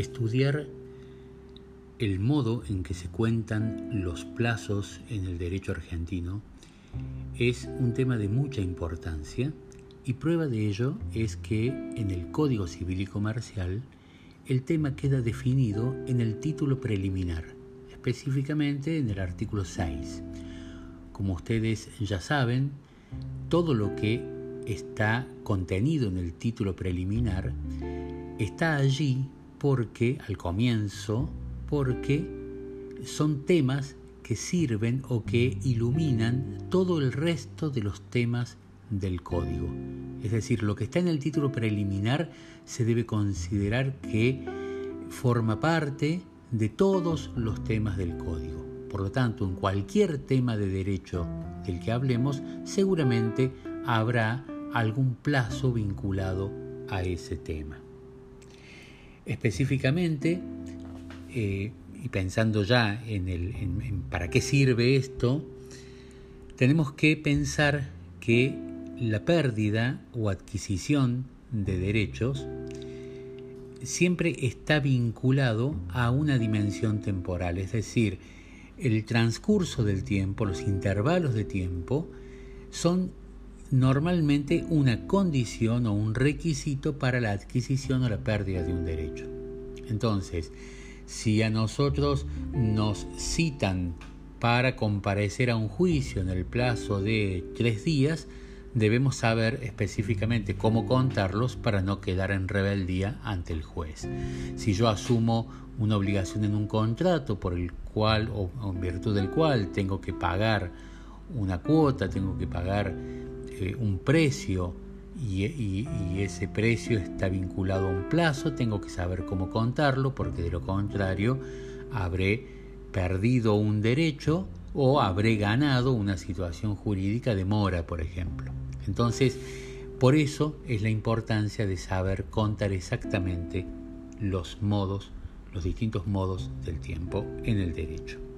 Estudiar el modo en que se cuentan los plazos en el derecho argentino es un tema de mucha importancia y prueba de ello es que en el Código Civil y Comercial el tema queda definido en el título preliminar, específicamente en el artículo 6. Como ustedes ya saben, todo lo que está contenido en el título preliminar está allí porque, al comienzo, porque son temas que sirven o que iluminan todo el resto de los temas del código. Es decir, lo que está en el título preliminar se debe considerar que forma parte de todos los temas del código. Por lo tanto, en cualquier tema de derecho del que hablemos, seguramente habrá algún plazo vinculado a ese tema. Específicamente, eh, y pensando ya en, el, en para qué sirve esto, tenemos que pensar que la pérdida o adquisición de derechos siempre está vinculado a una dimensión temporal, es decir, el transcurso del tiempo, los intervalos de tiempo, son normalmente una condición o un requisito para la adquisición o la pérdida de un derecho. Entonces, si a nosotros nos citan para comparecer a un juicio en el plazo de tres días, debemos saber específicamente cómo contarlos para no quedar en rebeldía ante el juez. Si yo asumo una obligación en un contrato por el cual o en virtud del cual tengo que pagar una cuota, tengo que pagar eh, un precio y, ese precio está vinculado a un plazo, tengo que saber cómo contarlo porque de lo contrario habré perdido un derecho o habré ganado una situación jurídica de mora, por ejemplo. Entonces, por eso es la importancia de saber contar exactamente los modos, los distintos modos del tiempo en el derecho.